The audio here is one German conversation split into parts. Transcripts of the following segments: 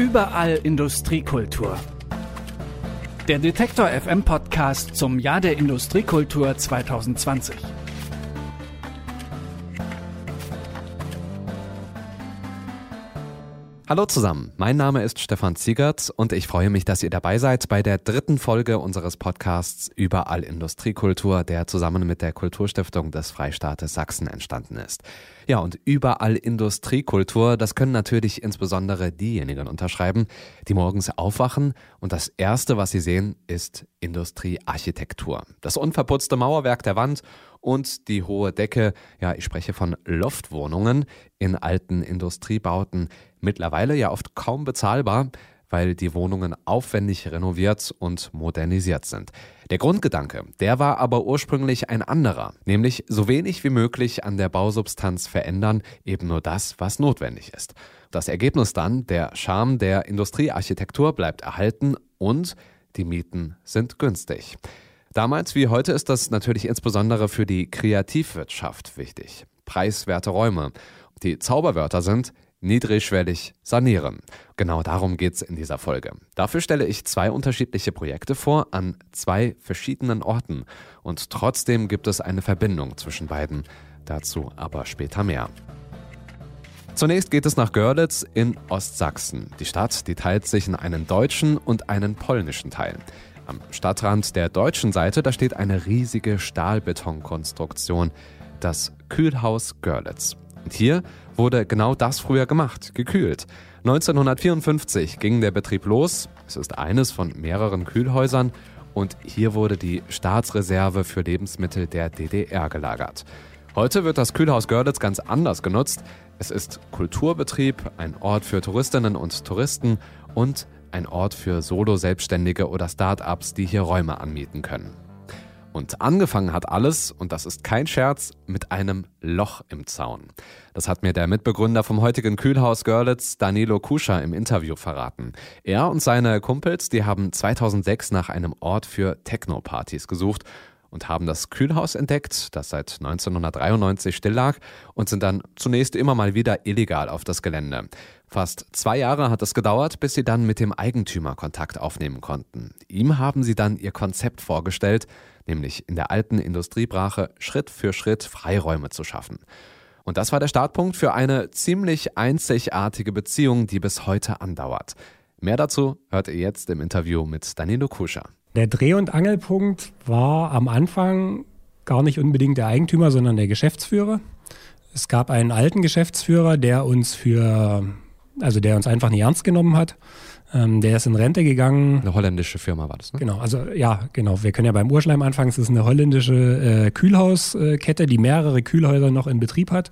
Überall Industriekultur. Der Detektor FM Podcast zum Jahr der Industriekultur 2020. Hallo zusammen, mein Name ist Stefan Ziegert und ich freue mich, dass ihr dabei seid bei der dritten Folge unseres Podcasts Überall Industriekultur, der zusammen mit der Kulturstiftung des Freistaates Sachsen entstanden ist. Ja, und Überall Industriekultur, das können natürlich insbesondere diejenigen unterschreiben, die morgens aufwachen und das Erste, was sie sehen, ist Industriearchitektur. Das unverputzte Mauerwerk der Wand und die hohe Decke, ja, ich spreche von Loftwohnungen in alten Industriebauten, mittlerweile ja oft kaum bezahlbar, weil die Wohnungen aufwendig renoviert und modernisiert sind. Der Grundgedanke, der war aber ursprünglich ein anderer, nämlich so wenig wie möglich an der Bausubstanz verändern, eben nur das, was notwendig ist. Das Ergebnis dann, der Charme der Industriearchitektur bleibt erhalten und die Mieten sind günstig. Damals wie heute ist das natürlich insbesondere für die Kreativwirtschaft wichtig. Preiswerte Räume. Die Zauberwörter sind niedrigschwellig sanieren. Genau darum geht es in dieser Folge. Dafür stelle ich zwei unterschiedliche Projekte vor an zwei verschiedenen Orten. Und trotzdem gibt es eine Verbindung zwischen beiden. Dazu aber später mehr. Zunächst geht es nach Görlitz in Ostsachsen. Die Stadt, die teilt sich in einen deutschen und einen polnischen Teil. Am Stadtrand der deutschen Seite, da steht eine riesige Stahlbetonkonstruktion, das Kühlhaus Görlitz. Und hier wurde genau das früher gemacht, gekühlt. 1954 ging der Betrieb los. Es ist eines von mehreren Kühlhäusern und hier wurde die Staatsreserve für Lebensmittel der DDR gelagert. Heute wird das Kühlhaus Görlitz ganz anders genutzt. Es ist Kulturbetrieb, ein Ort für Touristinnen und Touristen und ein Ort für Solo-Selbstständige oder Start-ups, die hier Räume anmieten können. Und angefangen hat alles, und das ist kein Scherz, mit einem Loch im Zaun. Das hat mir der Mitbegründer vom heutigen Kühlhaus Görlitz, Danilo Kuscha, im Interview verraten. Er und seine Kumpels, die haben 2006 nach einem Ort für Techno-Partys gesucht und haben das Kühlhaus entdeckt, das seit 1993 still lag, und sind dann zunächst immer mal wieder illegal auf das Gelände. Fast zwei Jahre hat es gedauert, bis sie dann mit dem Eigentümer Kontakt aufnehmen konnten. Ihm haben sie dann ihr Konzept vorgestellt, nämlich in der alten Industriebrache Schritt für Schritt Freiräume zu schaffen. Und das war der Startpunkt für eine ziemlich einzigartige Beziehung, die bis heute andauert. Mehr dazu hört ihr jetzt im Interview mit Danilo Kuscher. Der Dreh- und Angelpunkt war am Anfang gar nicht unbedingt der Eigentümer, sondern der Geschäftsführer. Es gab einen alten Geschäftsführer, der uns für, also der uns einfach nicht ernst genommen hat. Ähm, der ist in Rente gegangen. Eine holländische Firma war das, ne? Genau, also ja, genau. Wir können ja beim Urschleim anfangen. Es ist eine holländische äh, Kühlhauskette, die mehrere Kühlhäuser noch in Betrieb hat.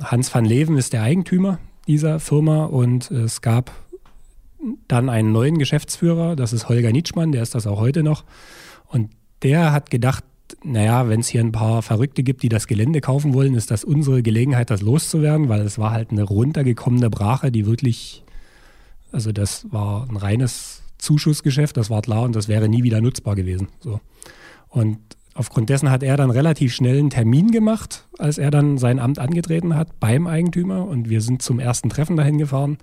Hans van Leven ist der Eigentümer dieser Firma und es gab dann einen neuen Geschäftsführer, das ist Holger Nitschmann, der ist das auch heute noch. Und der hat gedacht, naja, wenn es hier ein paar Verrückte gibt, die das Gelände kaufen wollen, ist das unsere Gelegenheit, das loszuwerden, weil es war halt eine runtergekommene Brache, die wirklich, also das war ein reines Zuschussgeschäft, das war klar und das wäre nie wieder nutzbar gewesen. So. Und aufgrund dessen hat er dann relativ schnell einen Termin gemacht, als er dann sein Amt angetreten hat beim Eigentümer und wir sind zum ersten Treffen dahin gefahren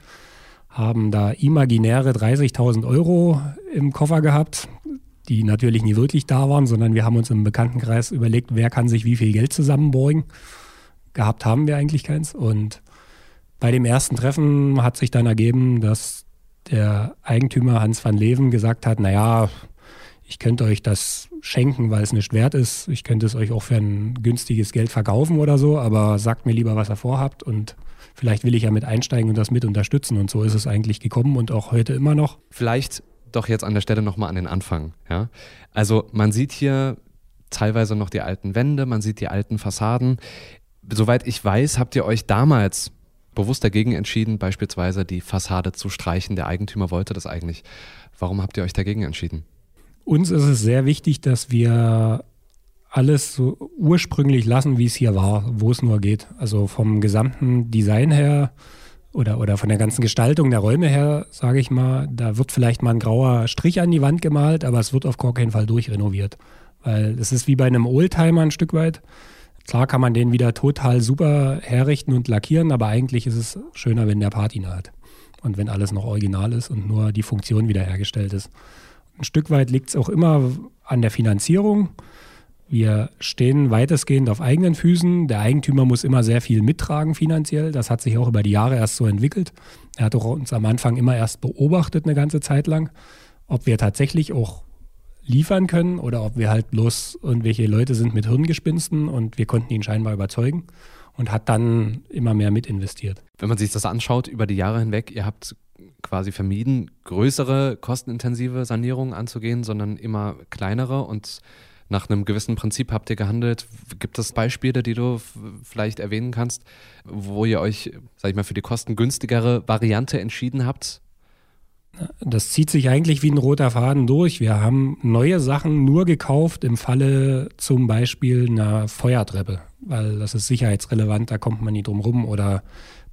haben da imaginäre 30.000 Euro im Koffer gehabt, die natürlich nie wirklich da waren, sondern wir haben uns im Bekanntenkreis überlegt, wer kann sich wie viel Geld zusammenborgen. Gehabt haben wir eigentlich keins. Und bei dem ersten Treffen hat sich dann ergeben, dass der Eigentümer Hans van Leven gesagt hat, naja, ich könnte euch das schenken, weil es nicht wert ist. Ich könnte es euch auch für ein günstiges Geld verkaufen oder so, aber sagt mir lieber, was ihr vorhabt und vielleicht will ich ja mit einsteigen und das mit unterstützen. Und so ist es eigentlich gekommen und auch heute immer noch. Vielleicht doch jetzt an der Stelle nochmal an den Anfang. Ja? Also man sieht hier teilweise noch die alten Wände, man sieht die alten Fassaden. Soweit ich weiß, habt ihr euch damals bewusst dagegen entschieden, beispielsweise die Fassade zu streichen. Der Eigentümer wollte das eigentlich. Warum habt ihr euch dagegen entschieden? Uns ist es sehr wichtig, dass wir alles so ursprünglich lassen, wie es hier war, wo es nur geht. Also vom gesamten Design her oder, oder von der ganzen Gestaltung der Räume her, sage ich mal, da wird vielleicht mal ein grauer Strich an die Wand gemalt, aber es wird auf gar keinen Fall durchrenoviert. Weil es ist wie bei einem Oldtimer ein Stück weit. Klar kann man den wieder total super herrichten und lackieren, aber eigentlich ist es schöner, wenn der Patina hat. und wenn alles noch original ist und nur die Funktion wiederhergestellt ist. Ein Stück weit liegt es auch immer an der Finanzierung. Wir stehen weitestgehend auf eigenen Füßen. Der Eigentümer muss immer sehr viel mittragen finanziell. Das hat sich auch über die Jahre erst so entwickelt. Er hat auch uns am Anfang immer erst beobachtet eine ganze Zeit lang, ob wir tatsächlich auch liefern können oder ob wir halt bloß irgendwelche Leute sind mit Hirngespinsten und wir konnten ihn scheinbar überzeugen und hat dann immer mehr mit investiert. Wenn man sich das anschaut über die Jahre hinweg, ihr habt quasi vermieden, größere kostenintensive Sanierungen anzugehen, sondern immer kleinere und nach einem gewissen Prinzip habt ihr gehandelt. Gibt es Beispiele, die du vielleicht erwähnen kannst, wo ihr euch, sag ich mal, für die kostengünstigere Variante entschieden habt? Das zieht sich eigentlich wie ein roter Faden durch. Wir haben neue Sachen nur gekauft im Falle zum Beispiel einer Feuertreppe, weil das ist sicherheitsrelevant, da kommt man nie drum rum. Oder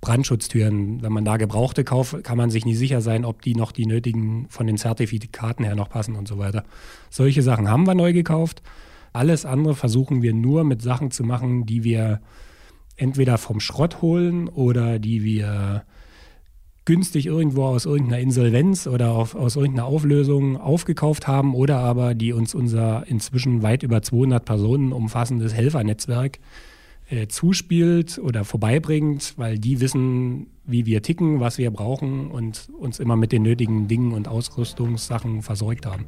Brandschutztüren, wenn man da Gebrauchte kauft, kann man sich nicht sicher sein, ob die noch die nötigen von den Zertifikaten her noch passen und so weiter. Solche Sachen haben wir neu gekauft. Alles andere versuchen wir nur mit Sachen zu machen, die wir entweder vom Schrott holen oder die wir günstig irgendwo aus irgendeiner Insolvenz oder auf, aus irgendeiner Auflösung aufgekauft haben oder aber die uns unser inzwischen weit über 200 Personen umfassendes Helfernetzwerk zuspielt oder vorbeibringt, weil die wissen, wie wir ticken, was wir brauchen und uns immer mit den nötigen Dingen und Ausrüstungssachen versorgt haben.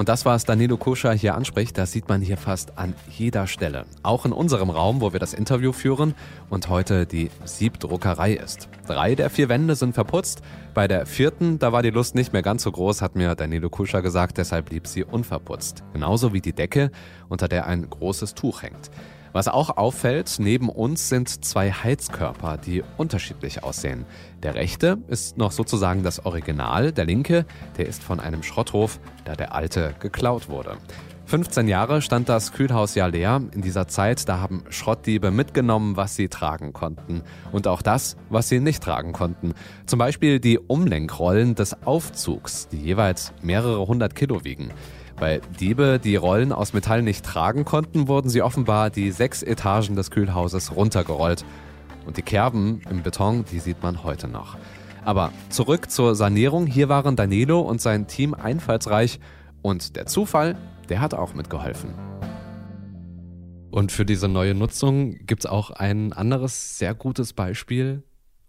Und das, was Danilo Koscher hier anspricht, das sieht man hier fast an jeder Stelle. Auch in unserem Raum, wo wir das Interview führen und heute die Siebdruckerei ist. Drei der vier Wände sind verputzt. Bei der vierten, da war die Lust nicht mehr ganz so groß, hat mir Danilo Kuscher gesagt, deshalb blieb sie unverputzt. Genauso wie die Decke, unter der ein großes Tuch hängt. Was auch auffällt, neben uns sind zwei Heizkörper, die unterschiedlich aussehen. Der rechte ist noch sozusagen das Original, der linke, der ist von einem Schrotthof, da der alte geklaut wurde. 15 Jahre stand das Kühlhaus ja leer. In dieser Zeit, da haben Schrottdiebe mitgenommen, was sie tragen konnten. Und auch das, was sie nicht tragen konnten. Zum Beispiel die Umlenkrollen des Aufzugs, die jeweils mehrere hundert Kilo wiegen. Weil Diebe die Rollen aus Metall nicht tragen konnten, wurden sie offenbar die sechs Etagen des Kühlhauses runtergerollt. Und die Kerben im Beton, die sieht man heute noch. Aber zurück zur Sanierung. Hier waren Danilo und sein Team einfallsreich und der Zufall, der hat auch mitgeholfen. Und für diese neue Nutzung gibt es auch ein anderes sehr gutes Beispiel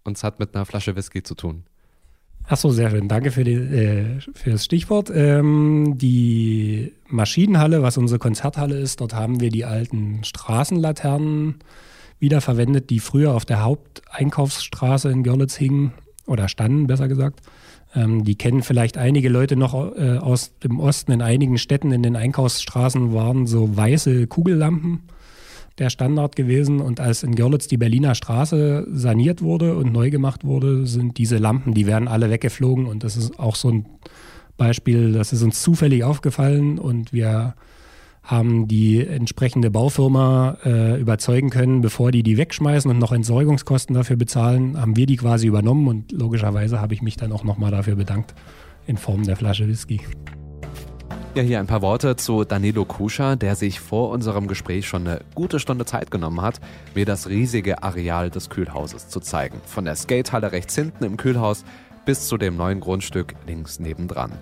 und es hat mit einer Flasche Whisky zu tun. Ach so, sehr schön. Danke für, die, äh, für das Stichwort. Ähm, die Maschinenhalle, was unsere Konzerthalle ist, dort haben wir die alten Straßenlaternen wiederverwendet, die früher auf der Haupteinkaufsstraße in Görlitz hingen oder standen, besser gesagt. Ähm, die kennen vielleicht einige Leute noch äh, aus dem Osten. In einigen Städten in den Einkaufsstraßen waren so weiße Kugellampen der Standard gewesen. Und als in Görlitz die Berliner Straße saniert wurde und neu gemacht wurde, sind diese Lampen, die werden alle weggeflogen. Und das ist auch so ein Beispiel, das ist uns zufällig aufgefallen und wir haben die entsprechende Baufirma äh, überzeugen können, bevor die die wegschmeißen und noch Entsorgungskosten dafür bezahlen, haben wir die quasi übernommen und logischerweise habe ich mich dann auch nochmal dafür bedankt in Form der Flasche Whisky. Ja, hier ein paar Worte zu Danilo Kuscha, der sich vor unserem Gespräch schon eine gute Stunde Zeit genommen hat, mir das riesige Areal des Kühlhauses zu zeigen. Von der Skatehalle rechts hinten im Kühlhaus bis zu dem neuen Grundstück links nebendran.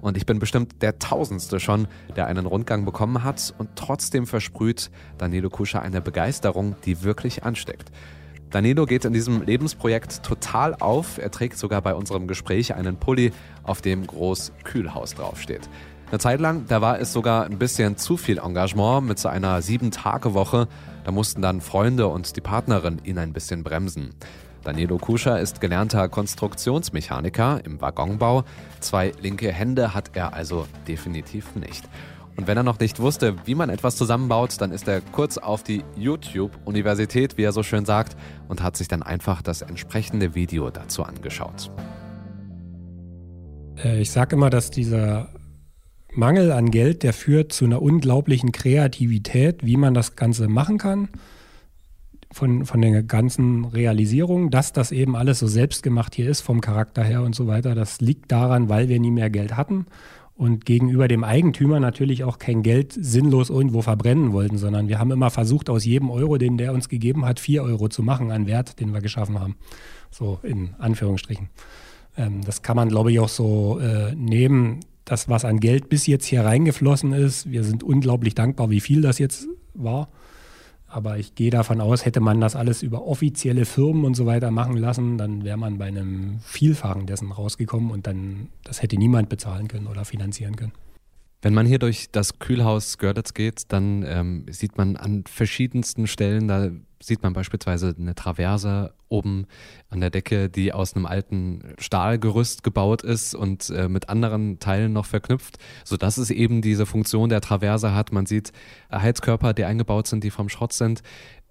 Und ich bin bestimmt der Tausendste schon, der einen Rundgang bekommen hat und trotzdem versprüht Danilo Kuscha eine Begeisterung, die wirklich ansteckt. Danilo geht in diesem Lebensprojekt total auf. Er trägt sogar bei unserem Gespräch einen Pulli, auf dem groß Kühlhaus draufsteht. Eine Zeit lang, da war es sogar ein bisschen zu viel Engagement mit so einer Sieben-Tage-Woche. Da mussten dann Freunde und die Partnerin ihn ein bisschen bremsen. Danilo Kuscher ist gelernter Konstruktionsmechaniker im Waggonbau. Zwei linke Hände hat er also definitiv nicht. Und wenn er noch nicht wusste, wie man etwas zusammenbaut, dann ist er kurz auf die YouTube-Universität, wie er so schön sagt, und hat sich dann einfach das entsprechende Video dazu angeschaut. Äh, ich sage immer, dass dieser Mangel an Geld, der führt zu einer unglaublichen Kreativität, wie man das Ganze machen kann. Von, von der ganzen Realisierung, dass das eben alles so selbstgemacht hier ist, vom Charakter her und so weiter. Das liegt daran, weil wir nie mehr Geld hatten und gegenüber dem Eigentümer natürlich auch kein Geld sinnlos irgendwo verbrennen wollten, sondern wir haben immer versucht, aus jedem Euro, den der uns gegeben hat, vier Euro zu machen an Wert, den wir geschaffen haben. So in Anführungsstrichen. Ähm, das kann man, glaube ich, auch so äh, nehmen. Das, was an Geld bis jetzt hier reingeflossen ist, wir sind unglaublich dankbar, wie viel das jetzt war. Aber ich gehe davon aus, hätte man das alles über offizielle Firmen und so weiter machen lassen, dann wäre man bei einem Vielfachen dessen rausgekommen und dann, das hätte niemand bezahlen können oder finanzieren können. Wenn man hier durch das Kühlhaus Görlitz geht, dann ähm, sieht man an verschiedensten Stellen, da sieht man beispielsweise eine Traverse oben an der Decke, die aus einem alten Stahlgerüst gebaut ist und äh, mit anderen Teilen noch verknüpft, sodass es eben diese Funktion der Traverse hat. Man sieht Heizkörper, die eingebaut sind, die vom Schrott sind.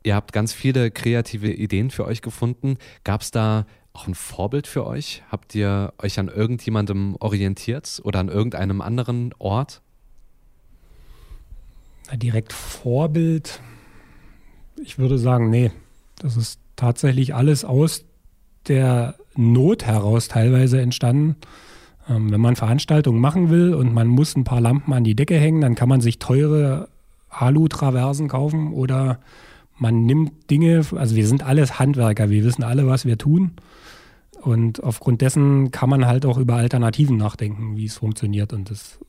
Ihr habt ganz viele kreative Ideen für euch gefunden. Gab es da auch ein Vorbild für euch? Habt ihr euch an irgendjemandem orientiert oder an irgendeinem anderen Ort? Direkt Vorbild, ich würde sagen, nee. Das ist tatsächlich alles aus der Not heraus teilweise entstanden. Ähm, wenn man Veranstaltungen machen will und man muss ein paar Lampen an die Decke hängen, dann kann man sich teure Alu-Traversen kaufen oder man nimmt Dinge, also wir sind alles Handwerker, wir wissen alle, was wir tun. Und aufgrund dessen kann man halt auch über Alternativen nachdenken, wie es funktioniert. Und das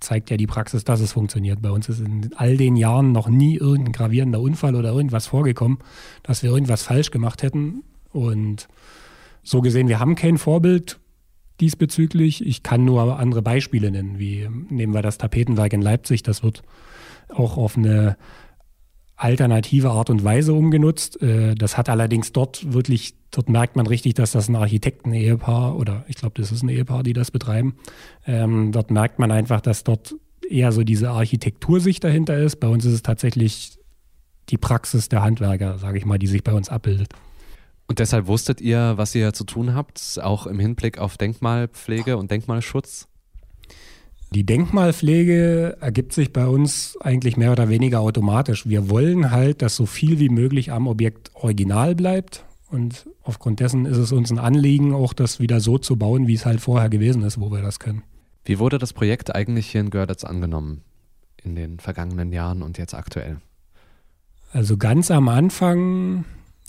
zeigt ja die Praxis, dass es funktioniert. Bei uns ist in all den Jahren noch nie irgendein gravierender Unfall oder irgendwas vorgekommen, dass wir irgendwas falsch gemacht hätten. Und so gesehen, wir haben kein Vorbild diesbezüglich. Ich kann nur andere Beispiele nennen, wie nehmen wir das Tapetenwerk in Leipzig. Das wird auch auf eine alternative Art und Weise umgenutzt. Äh, das hat allerdings dort wirklich, dort merkt man richtig, dass das ein Architekten-Ehepaar oder ich glaube, das ist ein Ehepaar, die das betreiben. Ähm, dort merkt man einfach, dass dort eher so diese Architektursicht dahinter ist. Bei uns ist es tatsächlich die Praxis der Handwerker, sage ich mal, die sich bei uns abbildet. Und deshalb wusstet ihr, was ihr zu tun habt, auch im Hinblick auf Denkmalpflege und Denkmalschutz? Die Denkmalpflege ergibt sich bei uns eigentlich mehr oder weniger automatisch. Wir wollen halt, dass so viel wie möglich am Objekt original bleibt. Und aufgrund dessen ist es uns ein Anliegen, auch das wieder so zu bauen, wie es halt vorher gewesen ist, wo wir das können. Wie wurde das Projekt eigentlich hier in Görlitz angenommen in den vergangenen Jahren und jetzt aktuell? Also ganz am Anfang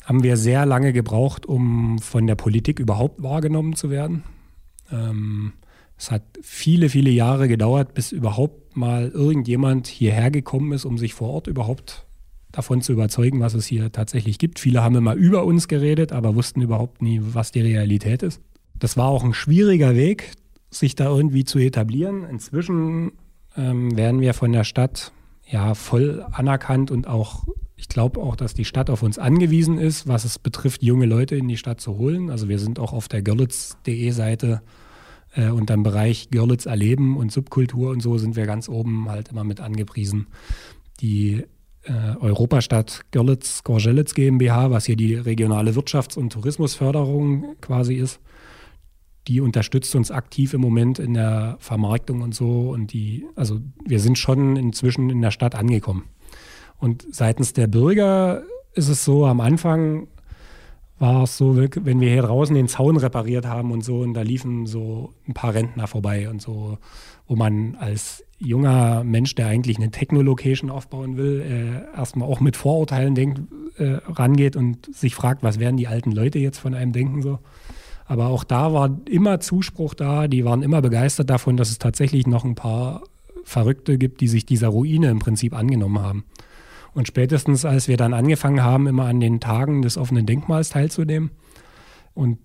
haben wir sehr lange gebraucht, um von der Politik überhaupt wahrgenommen zu werden. Ähm, es hat viele, viele Jahre gedauert, bis überhaupt mal irgendjemand hierher gekommen ist, um sich vor Ort überhaupt davon zu überzeugen, was es hier tatsächlich gibt. Viele haben immer über uns geredet, aber wussten überhaupt nie, was die Realität ist. Das war auch ein schwieriger Weg, sich da irgendwie zu etablieren. Inzwischen ähm, werden wir von der Stadt ja voll anerkannt und auch, ich glaube auch, dass die Stadt auf uns angewiesen ist, was es betrifft, junge Leute in die Stadt zu holen. Also wir sind auch auf der görlitz.de Seite äh, und im Bereich Görlitz erleben und Subkultur und so sind wir ganz oben halt immer mit angepriesen. Die äh, Europastadt Görlitz Gorgelitz GmbH, was hier die regionale Wirtschafts- und Tourismusförderung quasi ist, die unterstützt uns aktiv im Moment in der Vermarktung und so. Und die, also wir sind schon inzwischen in der Stadt angekommen. Und seitens der Bürger ist es so, am Anfang war es so, wenn wir hier draußen den Zaun repariert haben und so, und da liefen so ein paar Rentner vorbei und so, wo man als junger Mensch, der eigentlich eine Technolocation aufbauen will, äh, erstmal auch mit Vorurteilen denkt, äh, rangeht und sich fragt, was werden die alten Leute jetzt von einem denken so. Aber auch da war immer Zuspruch da, die waren immer begeistert davon, dass es tatsächlich noch ein paar Verrückte gibt, die sich dieser Ruine im Prinzip angenommen haben. Und spätestens, als wir dann angefangen haben, immer an den Tagen des offenen Denkmals teilzunehmen und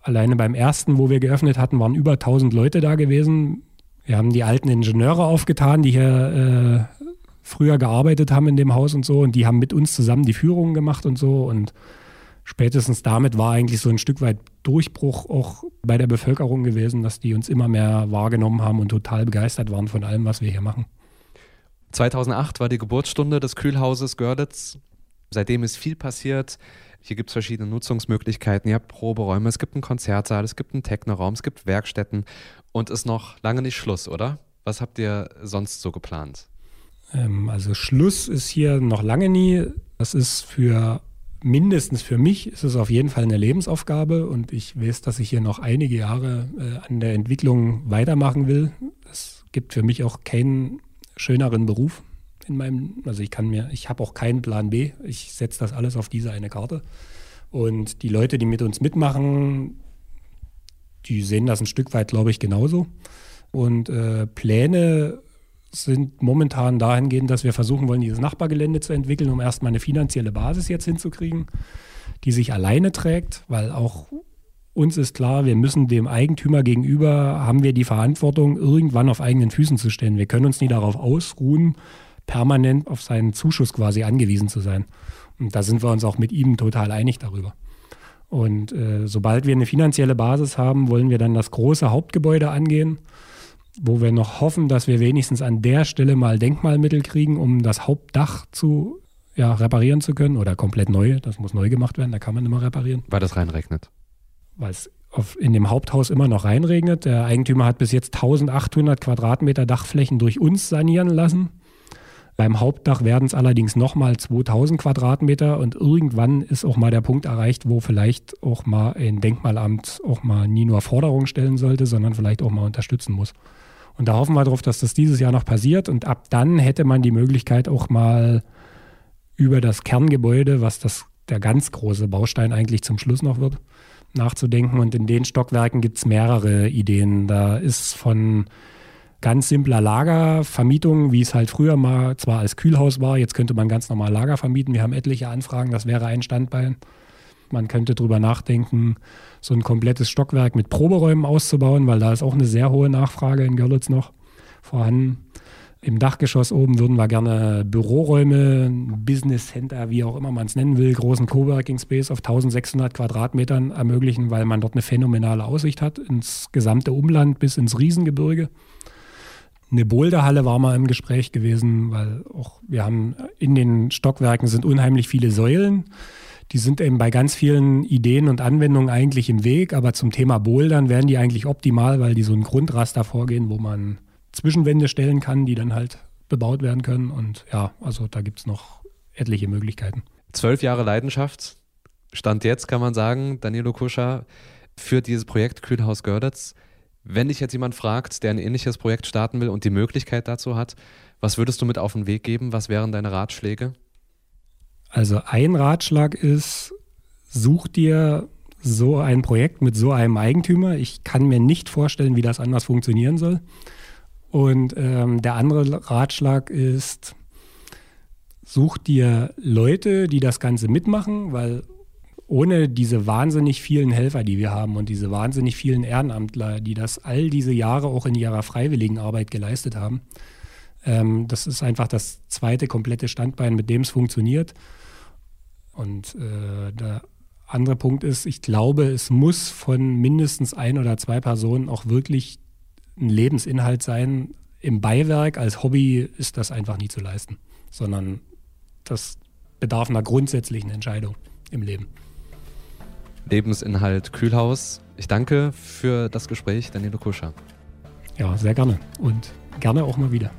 alleine beim ersten, wo wir geöffnet hatten, waren über 1000 Leute da gewesen. Wir haben die alten Ingenieure aufgetan, die hier äh, früher gearbeitet haben in dem Haus und so. Und die haben mit uns zusammen die Führungen gemacht und so. Und spätestens damit war eigentlich so ein Stück weit Durchbruch auch bei der Bevölkerung gewesen, dass die uns immer mehr wahrgenommen haben und total begeistert waren von allem, was wir hier machen. 2008 war die Geburtsstunde des Kühlhauses Görlitz. Seitdem ist viel passiert. Hier gibt es verschiedene Nutzungsmöglichkeiten. Ihr habt Proberäume, es gibt einen Konzertsaal, es gibt einen Technoraum, es gibt Werkstätten und ist noch lange nicht Schluss, oder? Was habt ihr sonst so geplant? Ähm, also Schluss ist hier noch lange nie. Das ist für mindestens für mich ist es auf jeden Fall eine Lebensaufgabe und ich weiß, dass ich hier noch einige Jahre äh, an der Entwicklung weitermachen will. Es gibt für mich auch keinen schöneren Beruf in meinem, also ich kann mir, ich habe auch keinen Plan B. Ich setze das alles auf diese eine Karte. Und die Leute, die mit uns mitmachen, die sehen das ein Stück weit, glaube ich, genauso. Und äh, Pläne sind momentan dahingehend, dass wir versuchen wollen, dieses Nachbargelände zu entwickeln, um erstmal eine finanzielle Basis jetzt hinzukriegen, die sich alleine trägt, weil auch uns ist klar, wir müssen dem Eigentümer gegenüber, haben wir die Verantwortung, irgendwann auf eigenen Füßen zu stehen. Wir können uns nie darauf ausruhen, permanent auf seinen Zuschuss quasi angewiesen zu sein. Und da sind wir uns auch mit ihm total einig darüber. Und äh, sobald wir eine finanzielle Basis haben, wollen wir dann das große Hauptgebäude angehen, wo wir noch hoffen, dass wir wenigstens an der Stelle mal Denkmalmittel kriegen, um das Hauptdach zu ja, reparieren zu können oder komplett neu. Das muss neu gemacht werden, da kann man immer reparieren. Weil das reinregnet. Weil es in dem Haupthaus immer noch reinregnet. Der Eigentümer hat bis jetzt 1800 Quadratmeter Dachflächen durch uns sanieren lassen. Beim Hauptdach werden es allerdings nochmal 2000 Quadratmeter und irgendwann ist auch mal der Punkt erreicht, wo vielleicht auch mal ein Denkmalamt auch mal nie nur Forderungen stellen sollte, sondern vielleicht auch mal unterstützen muss. Und da hoffen wir darauf, dass das dieses Jahr noch passiert und ab dann hätte man die Möglichkeit auch mal über das Kerngebäude, was das der ganz große Baustein eigentlich zum Schluss noch wird, nachzudenken. Und in den Stockwerken gibt es mehrere Ideen. Da ist von ganz simpler Lagervermietung, wie es halt früher mal zwar als Kühlhaus war, jetzt könnte man ganz normal Lager vermieten. Wir haben etliche Anfragen, das wäre ein Standbein. Man könnte darüber nachdenken, so ein komplettes Stockwerk mit Proberäumen auszubauen, weil da ist auch eine sehr hohe Nachfrage in Görlitz noch vorhanden. Im Dachgeschoss oben würden wir gerne Büroräume, Business Center, wie auch immer man es nennen will, großen Coworking Space auf 1600 Quadratmetern ermöglichen, weil man dort eine phänomenale Aussicht hat ins gesamte Umland bis ins Riesengebirge. Eine Boulderhalle war mal im Gespräch gewesen, weil auch wir haben in den Stockwerken sind unheimlich viele Säulen. Die sind eben bei ganz vielen Ideen und Anwendungen eigentlich im Weg, aber zum Thema Bouldern wären die eigentlich optimal, weil die so ein Grundraster vorgehen, wo man Zwischenwände stellen kann, die dann halt bebaut werden können. Und ja, also da gibt es noch etliche Möglichkeiten. Zwölf Jahre Leidenschaft. Stand jetzt kann man sagen, Danilo Kuscher, für dieses Projekt Kühlhaus Görlitz. Wenn dich jetzt jemand fragt, der ein ähnliches Projekt starten will und die Möglichkeit dazu hat, was würdest du mit auf den Weg geben? Was wären deine Ratschläge? Also ein Ratschlag ist, such dir so ein Projekt mit so einem Eigentümer. Ich kann mir nicht vorstellen, wie das anders funktionieren soll. Und ähm, der andere Ratschlag ist, such dir Leute, die das Ganze mitmachen, weil ohne diese wahnsinnig vielen Helfer, die wir haben und diese wahnsinnig vielen Ehrenamtler, die das all diese Jahre auch in ihrer freiwilligen Arbeit geleistet haben, ähm, das ist einfach das zweite komplette Standbein, mit dem es funktioniert. Und äh, der andere Punkt ist, ich glaube, es muss von mindestens ein oder zwei Personen auch wirklich ein Lebensinhalt sein. Im Beiwerk als Hobby ist das einfach nie zu leisten, sondern das bedarf einer grundsätzlichen Entscheidung im Leben. Lebensinhalt Kühlhaus. Ich danke für das Gespräch, Danilo Kuscher. Ja, sehr gerne und gerne auch mal wieder.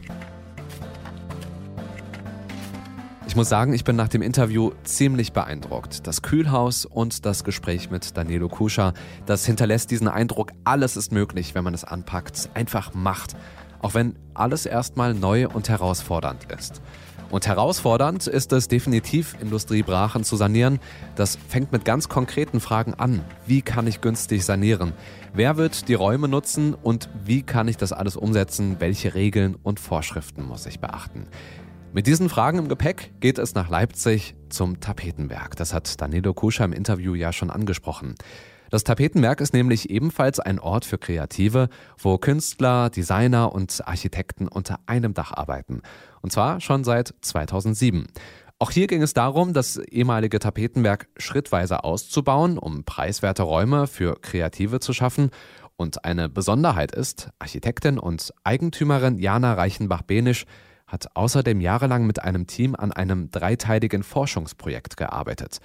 Ich muss sagen, ich bin nach dem Interview ziemlich beeindruckt. Das Kühlhaus und das Gespräch mit Danilo Kuscher, das hinterlässt diesen Eindruck, alles ist möglich, wenn man es anpackt, einfach macht. Auch wenn alles erstmal neu und herausfordernd ist. Und herausfordernd ist es definitiv, Industriebrachen zu sanieren. Das fängt mit ganz konkreten Fragen an. Wie kann ich günstig sanieren? Wer wird die Räume nutzen und wie kann ich das alles umsetzen? Welche Regeln und Vorschriften muss ich beachten? Mit diesen Fragen im Gepäck geht es nach Leipzig zum Tapetenwerk. Das hat Danilo Kuscher im Interview ja schon angesprochen. Das Tapetenwerk ist nämlich ebenfalls ein Ort für Kreative, wo Künstler, Designer und Architekten unter einem Dach arbeiten. Und zwar schon seit 2007. Auch hier ging es darum, das ehemalige Tapetenwerk schrittweise auszubauen, um preiswerte Räume für Kreative zu schaffen. Und eine Besonderheit ist, Architektin und Eigentümerin Jana Reichenbach-Benisch hat außerdem jahrelang mit einem Team an einem dreiteiligen Forschungsprojekt gearbeitet.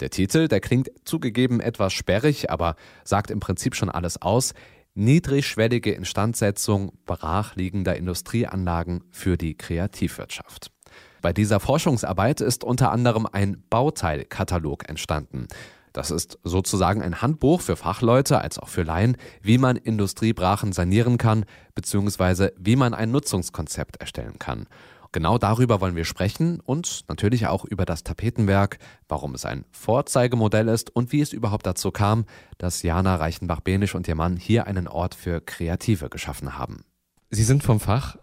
Der Titel, der klingt zugegeben etwas sperrig, aber sagt im Prinzip schon alles aus. Niedrigschwellige Instandsetzung brachliegender Industrieanlagen für die Kreativwirtschaft. Bei dieser Forschungsarbeit ist unter anderem ein Bauteilkatalog entstanden. Das ist sozusagen ein Handbuch für Fachleute als auch für Laien, wie man Industriebrachen sanieren kann, beziehungsweise wie man ein Nutzungskonzept erstellen kann. Genau darüber wollen wir sprechen und natürlich auch über das Tapetenwerk, warum es ein Vorzeigemodell ist und wie es überhaupt dazu kam, dass Jana Reichenbach-Benisch und ihr Mann hier einen Ort für Kreative geschaffen haben. Sie sind vom Fach.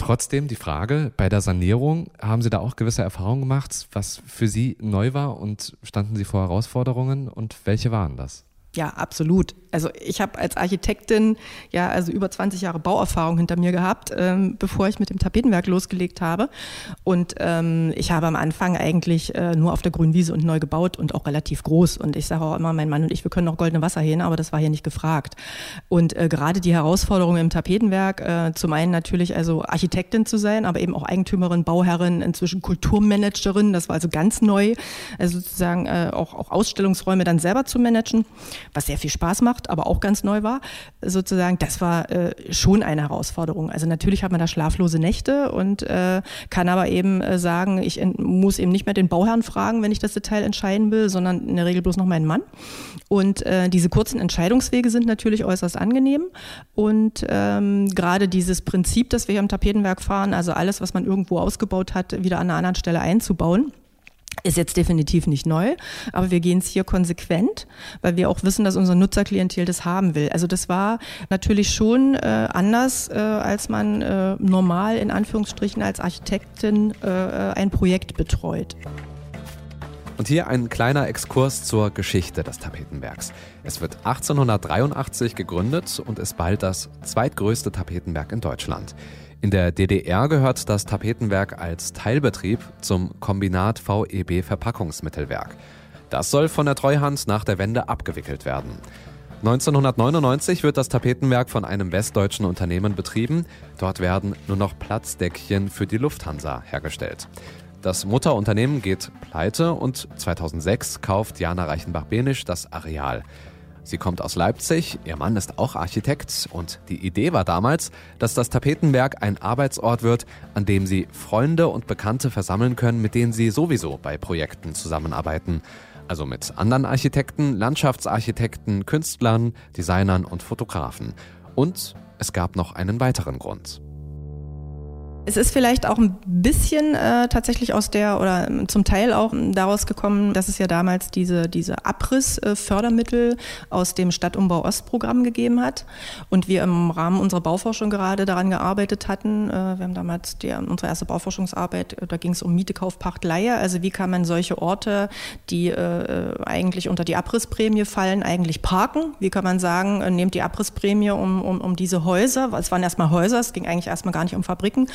Trotzdem die Frage, bei der Sanierung haben Sie da auch gewisse Erfahrungen gemacht, was für Sie neu war und standen Sie vor Herausforderungen und welche waren das? Ja, absolut. Also ich habe als Architektin ja also über 20 Jahre Bauerfahrung hinter mir gehabt, ähm, bevor ich mit dem Tapetenwerk losgelegt habe. Und ähm, ich habe am Anfang eigentlich äh, nur auf der grünen Wiese und neu gebaut und auch relativ groß. Und ich sage auch immer, mein Mann und ich, wir können noch goldene Wasserhähne, aber das war hier nicht gefragt. Und äh, gerade die Herausforderung im Tapetenwerk, äh, zum einen natürlich also Architektin zu sein, aber eben auch Eigentümerin, Bauherrin, inzwischen Kulturmanagerin, das war also ganz neu, also sozusagen äh, auch, auch Ausstellungsräume dann selber zu managen was sehr viel Spaß macht, aber auch ganz neu war, sozusagen, das war äh, schon eine Herausforderung. Also natürlich hat man da schlaflose Nächte und äh, kann aber eben äh, sagen, ich muss eben nicht mehr den Bauherrn fragen, wenn ich das Detail entscheiden will, sondern in der Regel bloß noch meinen Mann. Und äh, diese kurzen Entscheidungswege sind natürlich äußerst angenehm. Und ähm, gerade dieses Prinzip, das wir hier im Tapetenwerk fahren, also alles, was man irgendwo ausgebaut hat, wieder an einer anderen Stelle einzubauen, ist jetzt definitiv nicht neu, aber wir gehen es hier konsequent, weil wir auch wissen, dass unser Nutzerklientel das haben will. Also das war natürlich schon äh, anders, äh, als man äh, normal in Anführungsstrichen als Architektin äh, ein Projekt betreut. Und hier ein kleiner Exkurs zur Geschichte des Tapetenwerks. Es wird 1883 gegründet und ist bald das zweitgrößte Tapetenwerk in Deutschland. In der DDR gehört das Tapetenwerk als Teilbetrieb zum Kombinat VEB Verpackungsmittelwerk. Das soll von der Treuhand nach der Wende abgewickelt werden. 1999 wird das Tapetenwerk von einem westdeutschen Unternehmen betrieben. Dort werden nur noch Platzdeckchen für die Lufthansa hergestellt. Das Mutterunternehmen geht pleite und 2006 kauft Jana Reichenbach-Benisch das Areal. Sie kommt aus Leipzig, ihr Mann ist auch Architekt und die Idee war damals, dass das Tapetenwerk ein Arbeitsort wird, an dem sie Freunde und Bekannte versammeln können, mit denen sie sowieso bei Projekten zusammenarbeiten. Also mit anderen Architekten, Landschaftsarchitekten, Künstlern, Designern und Fotografen. Und es gab noch einen weiteren Grund. Es ist vielleicht auch ein bisschen äh, tatsächlich aus der oder zum Teil auch daraus gekommen, dass es ja damals diese, diese Abrissfördermittel aus dem Stadtumbau Ostprogramm gegeben hat und wir im Rahmen unserer Bauforschung gerade daran gearbeitet hatten. Äh, wir haben damals die, unsere erste Bauforschungsarbeit, äh, da ging es um Miete, Kauf, Pacht, Leihe. Also wie kann man solche Orte, die äh, eigentlich unter die Abrissprämie fallen, eigentlich parken? Wie kann man sagen, äh, nehmt die Abrissprämie um, um, um diese Häuser, es waren erstmal Häuser, es ging eigentlich erstmal gar nicht um Fabriken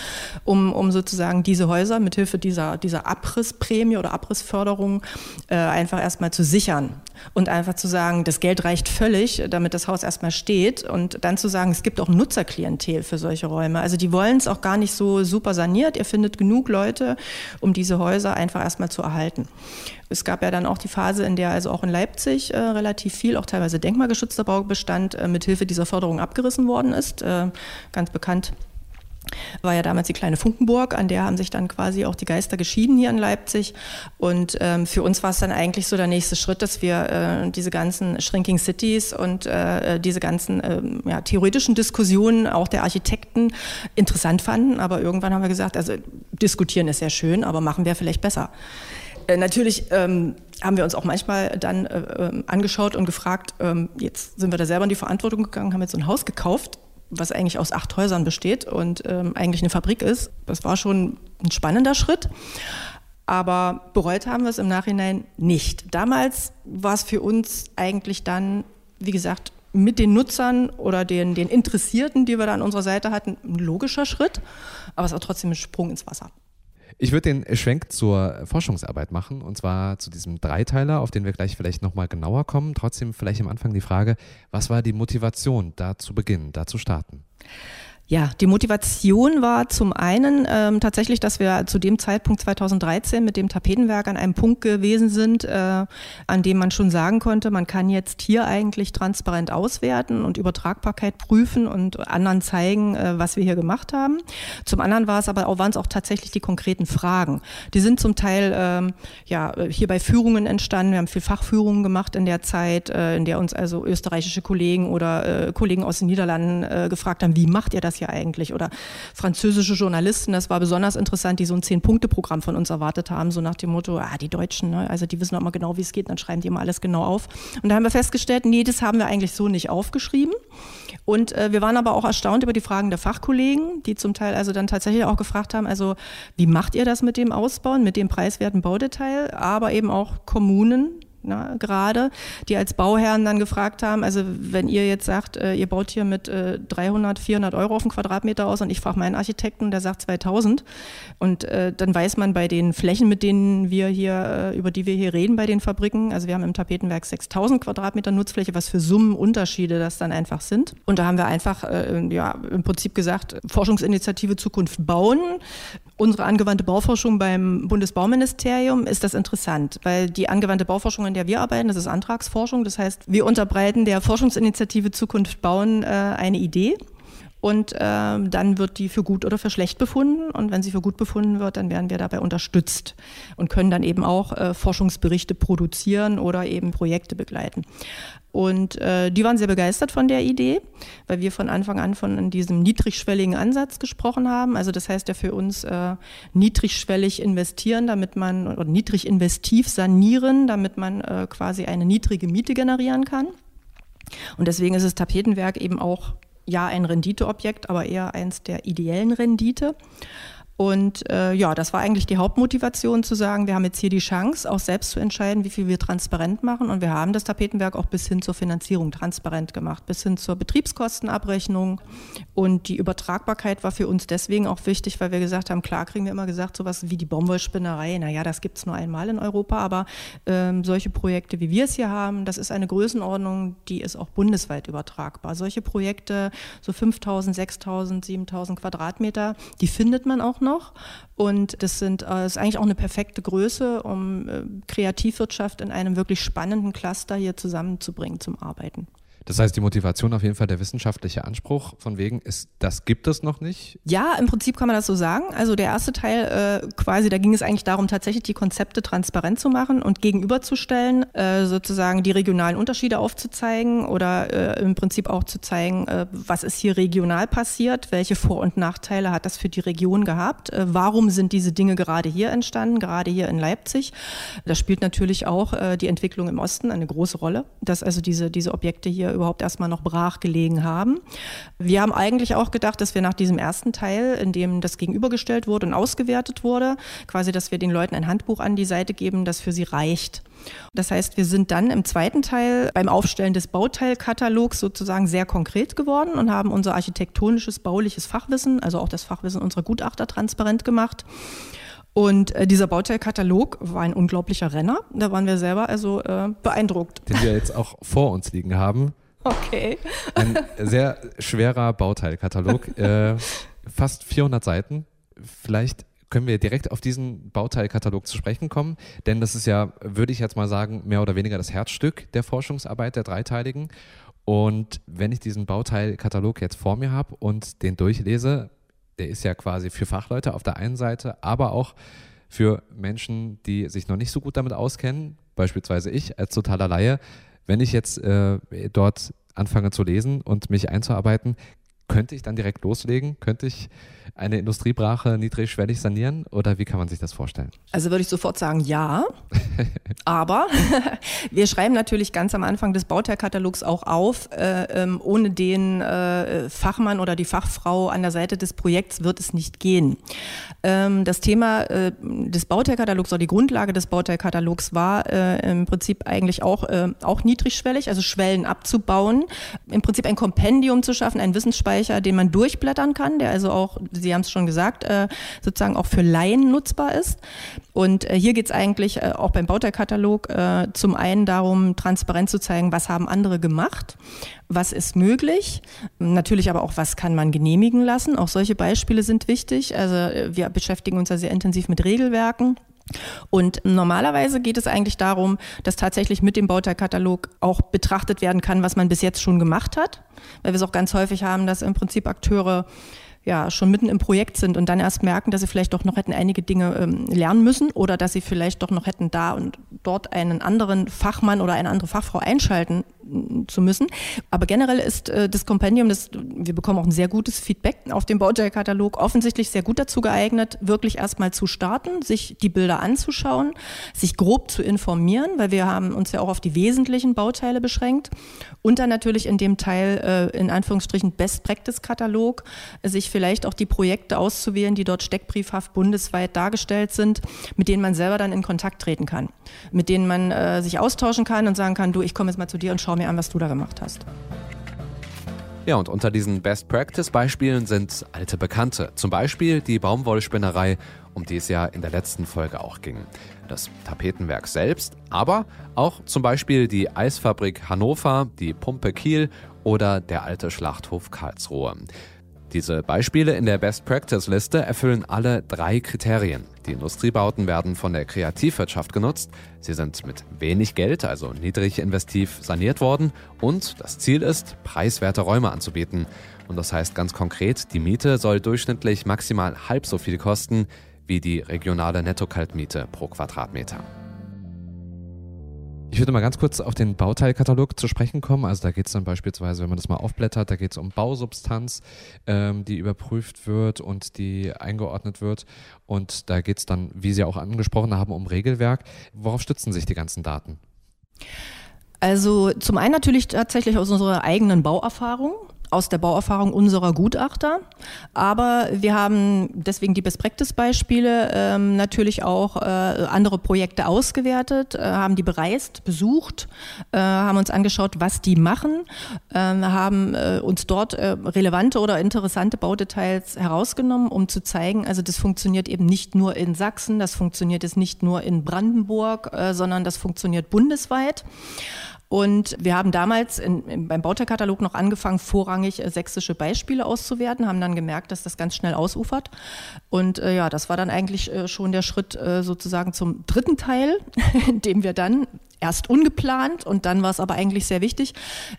um, um sozusagen diese Häuser mithilfe dieser, dieser Abrissprämie oder Abrissförderung äh, einfach erstmal zu sichern und einfach zu sagen, das Geld reicht völlig, damit das Haus erstmal steht und dann zu sagen, es gibt auch Nutzerklientel für solche Räume. Also die wollen es auch gar nicht so super saniert. Ihr findet genug Leute, um diese Häuser einfach erstmal zu erhalten. Es gab ja dann auch die Phase, in der also auch in Leipzig äh, relativ viel, auch teilweise denkmalgeschützter Baubestand, äh, mithilfe dieser Förderung abgerissen worden ist. Äh, ganz bekannt war ja damals die kleine Funkenburg, an der haben sich dann quasi auch die Geister geschieden hier in Leipzig. Und ähm, für uns war es dann eigentlich so der nächste Schritt, dass wir äh, diese ganzen Shrinking Cities und äh, diese ganzen äh, ja, theoretischen Diskussionen auch der Architekten interessant fanden. Aber irgendwann haben wir gesagt, also diskutieren ist ja schön, aber machen wir vielleicht besser. Äh, natürlich ähm, haben wir uns auch manchmal dann äh, ähm, angeschaut und gefragt, ähm, jetzt sind wir da selber in die Verantwortung gegangen, haben jetzt so ein Haus gekauft was eigentlich aus acht Häusern besteht und ähm, eigentlich eine Fabrik ist. Das war schon ein spannender Schritt. Aber bereut haben wir es im Nachhinein nicht. Damals war es für uns eigentlich dann, wie gesagt, mit den Nutzern oder den, den Interessierten, die wir da an unserer Seite hatten, ein logischer Schritt, aber es war trotzdem ein Sprung ins Wasser. Ich würde den Schwenk zur Forschungsarbeit machen und zwar zu diesem Dreiteiler, auf den wir gleich vielleicht nochmal genauer kommen. Trotzdem vielleicht am Anfang die Frage, was war die Motivation, da zu beginnen, da zu starten? Ja, die Motivation war zum einen ähm, tatsächlich, dass wir zu dem Zeitpunkt 2013 mit dem Tapetenwerk an einem Punkt gewesen sind, äh, an dem man schon sagen konnte, man kann jetzt hier eigentlich transparent auswerten und Übertragbarkeit prüfen und anderen zeigen, äh, was wir hier gemacht haben. Zum anderen war es aber auch, waren es auch tatsächlich die konkreten Fragen. Die sind zum Teil ähm, ja hier bei Führungen entstanden. Wir haben viel Fachführungen gemacht in der Zeit, äh, in der uns also österreichische Kollegen oder äh, Kollegen aus den Niederlanden äh, gefragt haben, wie macht ihr das? Das ja eigentlich? Oder französische Journalisten, das war besonders interessant, die so ein Zehn-Punkte-Programm von uns erwartet haben, so nach dem Motto, ah, die Deutschen, ne? also die wissen auch mal genau, wie es geht, dann schreiben die immer alles genau auf. Und da haben wir festgestellt, nee, das haben wir eigentlich so nicht aufgeschrieben. Und äh, wir waren aber auch erstaunt über die Fragen der Fachkollegen, die zum Teil also dann tatsächlich auch gefragt haben, also wie macht ihr das mit dem Ausbauen, mit dem preiswerten Baudetail, aber eben auch Kommunen, na, gerade, die als Bauherren dann gefragt haben, also wenn ihr jetzt sagt, äh, ihr baut hier mit äh, 300, 400 Euro auf den Quadratmeter aus und ich frage meinen Architekten, der sagt 2000 und äh, dann weiß man bei den Flächen, mit denen wir hier, äh, über die wir hier reden bei den Fabriken, also wir haben im Tapetenwerk 6000 Quadratmeter Nutzfläche, was für Summenunterschiede das dann einfach sind. Und da haben wir einfach, äh, ja, im Prinzip gesagt, Forschungsinitiative Zukunft bauen, unsere angewandte Bauforschung beim Bundesbauministerium ist das interessant, weil die angewandte Bauforschung, in der wir arbeiten, das ist Antragsforschung. Das heißt, wir unterbreiten der Forschungsinitiative Zukunft bauen äh, eine Idee. Und äh, dann wird die für gut oder für schlecht befunden. Und wenn sie für gut befunden wird, dann werden wir dabei unterstützt und können dann eben auch äh, Forschungsberichte produzieren oder eben Projekte begleiten. Und äh, die waren sehr begeistert von der Idee, weil wir von Anfang an von diesem niedrigschwelligen Ansatz gesprochen haben. Also das heißt ja für uns äh, niedrigschwellig investieren, damit man, oder niedrig investiv sanieren, damit man äh, quasi eine niedrige Miete generieren kann. Und deswegen ist das Tapetenwerk eben auch ja ein Renditeobjekt, aber eher eins der ideellen Rendite. Und äh, ja, das war eigentlich die Hauptmotivation zu sagen, wir haben jetzt hier die Chance, auch selbst zu entscheiden, wie viel wir transparent machen. Und wir haben das Tapetenwerk auch bis hin zur Finanzierung transparent gemacht, bis hin zur Betriebskostenabrechnung. Und die Übertragbarkeit war für uns deswegen auch wichtig, weil wir gesagt haben, klar kriegen wir immer gesagt, sowas wie die Baumwollspinnerei, naja, das gibt es nur einmal in Europa, aber ähm, solche Projekte, wie wir es hier haben, das ist eine Größenordnung, die ist auch bundesweit übertragbar. Solche Projekte, so 5000, 6000, 7000 Quadratmeter, die findet man auch noch. Und das sind, äh, ist eigentlich auch eine perfekte Größe, um äh, Kreativwirtschaft in einem wirklich spannenden Cluster hier zusammenzubringen zum Arbeiten. Das heißt, die Motivation auf jeden Fall der wissenschaftliche Anspruch von wegen ist, das gibt es noch nicht? Ja, im Prinzip kann man das so sagen. Also der erste Teil äh, quasi, da ging es eigentlich darum, tatsächlich die Konzepte transparent zu machen und gegenüberzustellen, äh, sozusagen die regionalen Unterschiede aufzuzeigen oder äh, im Prinzip auch zu zeigen, äh, was ist hier regional passiert, welche Vor- und Nachteile hat das für die Region gehabt, äh, warum sind diese Dinge gerade hier entstanden, gerade hier in Leipzig. Da spielt natürlich auch äh, die Entwicklung im Osten eine große Rolle, dass also diese, diese Objekte hier überhaupt erstmal noch brach gelegen haben. Wir haben eigentlich auch gedacht, dass wir nach diesem ersten Teil, in dem das gegenübergestellt wurde und ausgewertet wurde, quasi, dass wir den Leuten ein Handbuch an die Seite geben, das für sie reicht. Das heißt, wir sind dann im zweiten Teil beim Aufstellen des Bauteilkatalogs sozusagen sehr konkret geworden und haben unser architektonisches, bauliches Fachwissen, also auch das Fachwissen unserer Gutachter transparent gemacht. Und äh, dieser Bauteilkatalog war ein unglaublicher Renner. Da waren wir selber also äh, beeindruckt. Den wir jetzt auch vor uns liegen haben. Okay. Ein sehr schwerer Bauteilkatalog, äh, fast 400 Seiten. Vielleicht können wir direkt auf diesen Bauteilkatalog zu sprechen kommen, denn das ist ja, würde ich jetzt mal sagen, mehr oder weniger das Herzstück der Forschungsarbeit der Dreiteiligen. Und wenn ich diesen Bauteilkatalog jetzt vor mir habe und den durchlese, der ist ja quasi für Fachleute auf der einen Seite, aber auch für Menschen, die sich noch nicht so gut damit auskennen, beispielsweise ich als totaler Laie, wenn ich jetzt äh, dort anfange zu lesen und mich einzuarbeiten, könnte ich dann direkt loslegen? Könnte ich eine Industriebrache niedrigschwellig sanieren oder wie kann man sich das vorstellen? Also würde ich sofort sagen, ja. Aber wir schreiben natürlich ganz am Anfang des Bauteilkatalogs auch auf, äh, ähm, ohne den äh, Fachmann oder die Fachfrau an der Seite des Projekts wird es nicht gehen. Ähm, das Thema äh, des Bauteilkatalogs oder die Grundlage des Bauteilkatalogs war äh, im Prinzip eigentlich auch, äh, auch niedrigschwellig, also Schwellen abzubauen, im Prinzip ein Kompendium zu schaffen, ein Wissensspeicher, den man durchblättern kann, der also auch Sie haben es schon gesagt, äh, sozusagen auch für Laien nutzbar ist. Und hier geht es eigentlich auch beim Bauteil Bauteilkatalog äh, zum einen darum, transparent zu zeigen, was haben andere gemacht, was ist möglich, natürlich aber auch, was kann man genehmigen lassen. Auch solche Beispiele sind wichtig. Also äh, wir beschäftigen uns ja sehr intensiv mit Regelwerken. Und normalerweise geht es eigentlich darum, dass tatsächlich mit dem Bauteilkatalog auch betrachtet werden kann, was man bis jetzt schon gemacht hat, weil wir es auch ganz häufig haben, dass im Prinzip Akteure ja schon mitten im Projekt sind und dann erst merken, dass sie vielleicht doch noch hätten einige Dinge ähm, lernen müssen oder dass sie vielleicht doch noch hätten da und dort einen anderen Fachmann oder eine andere Fachfrau einschalten zu müssen. Aber generell ist äh, das Kompendium, das, wir bekommen auch ein sehr gutes Feedback auf dem Bauteilkatalog, offensichtlich sehr gut dazu geeignet, wirklich erstmal zu starten, sich die Bilder anzuschauen, sich grob zu informieren, weil wir haben uns ja auch auf die wesentlichen Bauteile beschränkt und dann natürlich in dem Teil äh, in Anführungsstrichen Best Practice Katalog sich vielleicht auch die Projekte auszuwählen, die dort steckbriefhaft bundesweit dargestellt sind, mit denen man selber dann in Kontakt treten kann, mit denen man äh, sich austauschen kann und sagen kann, du, ich komme jetzt mal zu dir und schau mir an, was du da gemacht hast. Ja, und unter diesen Best-Practice-Beispielen sind alte Bekannte. Zum Beispiel die Baumwollspinnerei, um die es ja in der letzten Folge auch ging. Das Tapetenwerk selbst, aber auch zum Beispiel die Eisfabrik Hannover, die Pumpe Kiel oder der alte Schlachthof Karlsruhe. Diese Beispiele in der Best Practice Liste erfüllen alle drei Kriterien. Die Industriebauten werden von der Kreativwirtschaft genutzt, sie sind mit wenig Geld, also niedrig investiv, saniert worden und das Ziel ist, preiswerte Räume anzubieten. Und das heißt ganz konkret, die Miete soll durchschnittlich maximal halb so viel kosten wie die regionale Netto-Kaltmiete pro Quadratmeter. Ich würde mal ganz kurz auf den Bauteilkatalog zu sprechen kommen. Also da geht es dann beispielsweise, wenn man das mal aufblättert, da geht es um Bausubstanz, ähm, die überprüft wird und die eingeordnet wird. Und da geht es dann, wie Sie auch angesprochen haben, um Regelwerk. Worauf stützen sich die ganzen Daten? Also zum einen natürlich tatsächlich aus unserer eigenen Bauerfahrung aus der Bauerfahrung unserer Gutachter. Aber wir haben deswegen die Best-Practice-Beispiele ähm, natürlich auch äh, andere Projekte ausgewertet, äh, haben die bereist, besucht, äh, haben uns angeschaut, was die machen, ähm, haben äh, uns dort äh, relevante oder interessante Baudetails herausgenommen, um zu zeigen, also das funktioniert eben nicht nur in Sachsen, das funktioniert jetzt nicht nur in Brandenburg, äh, sondern das funktioniert bundesweit. Und wir haben damals in, in, beim Bauteilkatalog noch angefangen, vorrangig äh, sächsische Beispiele auszuwerten, haben dann gemerkt, dass das ganz schnell ausufert. Und äh, ja, das war dann eigentlich äh, schon der Schritt äh, sozusagen zum dritten Teil, in dem wir dann erst ungeplant und dann war es aber eigentlich sehr wichtig,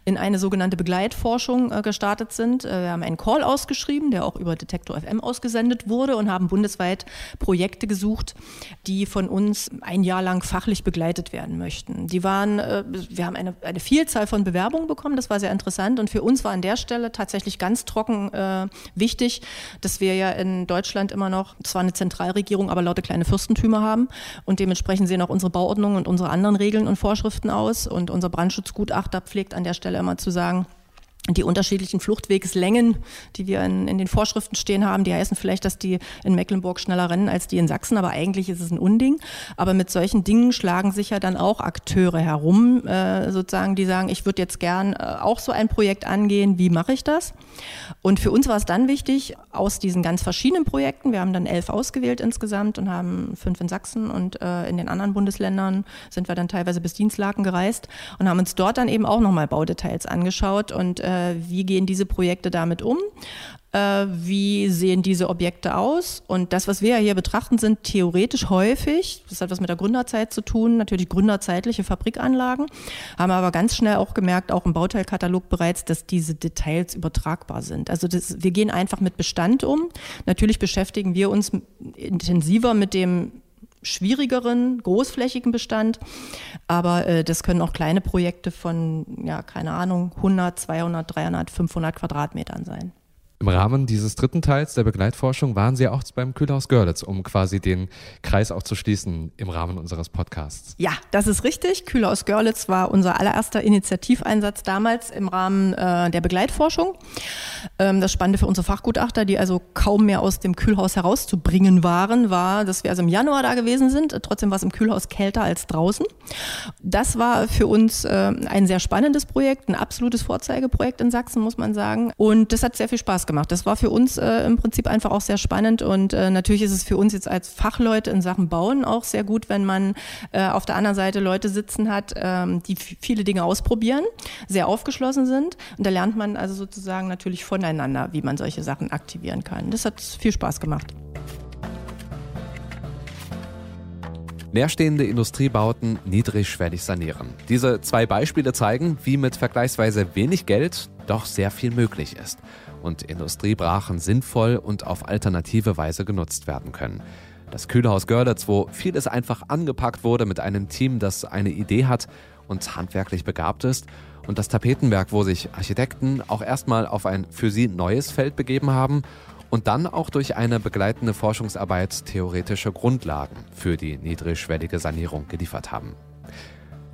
in eine sogenannte Begleitforschung äh, gestartet sind. Äh, wir haben einen Call ausgeschrieben, der auch über Detektor FM ausgesendet wurde und haben bundesweit Projekte gesucht, die von uns ein Jahr lang fachlich begleitet werden möchten. Die waren, äh, wir haben eine, eine Vielzahl von Bewerbungen bekommen, das war sehr interessant und für uns war an der Stelle tatsächlich ganz trocken äh, wichtig, dass wir ja in Deutschland immer noch zwar eine Zentralregierung, aber lauter kleine Fürstentümer haben und dementsprechend sehen auch unsere Bauordnungen und unsere anderen Regeln und Vorschriften aus. Und unser Brandschutzgutachter pflegt an der Stelle immer zu sagen, die unterschiedlichen Fluchtwegslängen, die wir in, in, den Vorschriften stehen haben, die heißen vielleicht, dass die in Mecklenburg schneller rennen als die in Sachsen, aber eigentlich ist es ein Unding. Aber mit solchen Dingen schlagen sich ja dann auch Akteure herum, äh, sozusagen, die sagen, ich würde jetzt gern äh, auch so ein Projekt angehen, wie mache ich das? Und für uns war es dann wichtig, aus diesen ganz verschiedenen Projekten, wir haben dann elf ausgewählt insgesamt und haben fünf in Sachsen und äh, in den anderen Bundesländern sind wir dann teilweise bis Dienstlaken gereist und haben uns dort dann eben auch nochmal Baudetails angeschaut und äh, wie gehen diese Projekte damit um? Äh, wie sehen diese Objekte aus? Und das, was wir ja hier betrachten, sind theoretisch häufig, das hat was mit der Gründerzeit zu tun, natürlich gründerzeitliche Fabrikanlagen, haben aber ganz schnell auch gemerkt, auch im Bauteilkatalog bereits, dass diese Details übertragbar sind. Also das, wir gehen einfach mit Bestand um. Natürlich beschäftigen wir uns intensiver mit dem schwierigeren, großflächigen Bestand. Aber äh, das können auch kleine Projekte von, ja, keine Ahnung, 100, 200, 300, 500 Quadratmetern sein. Im Rahmen dieses dritten Teils der Begleitforschung waren Sie auch beim Kühlhaus Görlitz, um quasi den Kreis auch zu schließen im Rahmen unseres Podcasts. Ja, das ist richtig. Kühlhaus Görlitz war unser allererster Initiativeinsatz damals im Rahmen äh, der Begleitforschung. Ähm, das Spannende für unsere Fachgutachter, die also kaum mehr aus dem Kühlhaus herauszubringen waren, war, dass wir also im Januar da gewesen sind. Trotzdem war es im Kühlhaus kälter als draußen. Das war für uns äh, ein sehr spannendes Projekt, ein absolutes Vorzeigeprojekt in Sachsen, muss man sagen. Und das hat sehr viel Spaß Gemacht. Das war für uns äh, im Prinzip einfach auch sehr spannend und äh, natürlich ist es für uns jetzt als Fachleute in Sachen Bauen auch sehr gut, wenn man äh, auf der anderen Seite Leute sitzen hat, ähm, die viele Dinge ausprobieren, sehr aufgeschlossen sind und da lernt man also sozusagen natürlich voneinander, wie man solche Sachen aktivieren kann. Das hat viel Spaß gemacht. Leerstehende Industriebauten niedrigschwellig sanieren. Diese zwei Beispiele zeigen, wie mit vergleichsweise wenig Geld doch sehr viel möglich ist und Industriebrachen sinnvoll und auf alternative Weise genutzt werden können. Das Kühlhaus Görlitz, wo vieles einfach angepackt wurde mit einem Team, das eine Idee hat und handwerklich begabt ist. Und das Tapetenwerk, wo sich Architekten auch erstmal auf ein für sie neues Feld begeben haben und dann auch durch eine begleitende Forschungsarbeit theoretische Grundlagen für die niedrigschwellige Sanierung geliefert haben.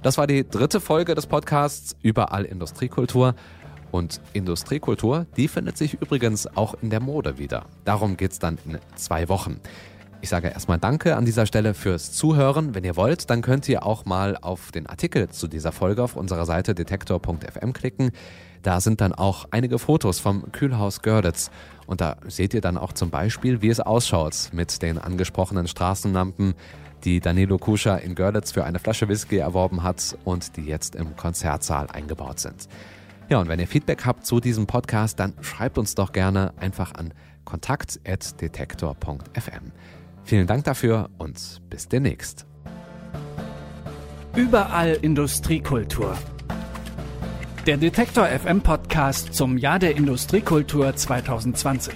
Das war die dritte Folge des Podcasts Überall Industriekultur. Und Industriekultur, die findet sich übrigens auch in der Mode wieder. Darum geht es dann in zwei Wochen. Ich sage erstmal Danke an dieser Stelle fürs Zuhören. Wenn ihr wollt, dann könnt ihr auch mal auf den Artikel zu dieser Folge auf unserer Seite detektor.fm klicken. Da sind dann auch einige Fotos vom Kühlhaus Görlitz. Und da seht ihr dann auch zum Beispiel, wie es ausschaut mit den angesprochenen Straßenlampen, die Danilo Kuscha in Görlitz für eine Flasche Whisky erworben hat und die jetzt im Konzertsaal eingebaut sind. Ja, und wenn ihr Feedback habt zu diesem Podcast, dann schreibt uns doch gerne einfach an kontakt.detektor.fm. Vielen Dank dafür und bis demnächst. Überall Industriekultur. Der Detektor FM Podcast zum Jahr der Industriekultur 2020.